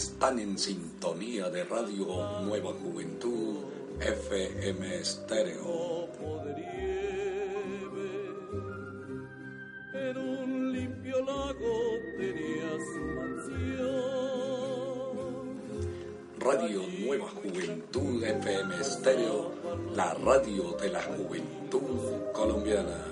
Están en sintonía de Radio Nueva Juventud FM Estéreo. En un limpio lago tenías mansión. Radio Nueva Juventud FM Estéreo, la radio de la juventud colombiana.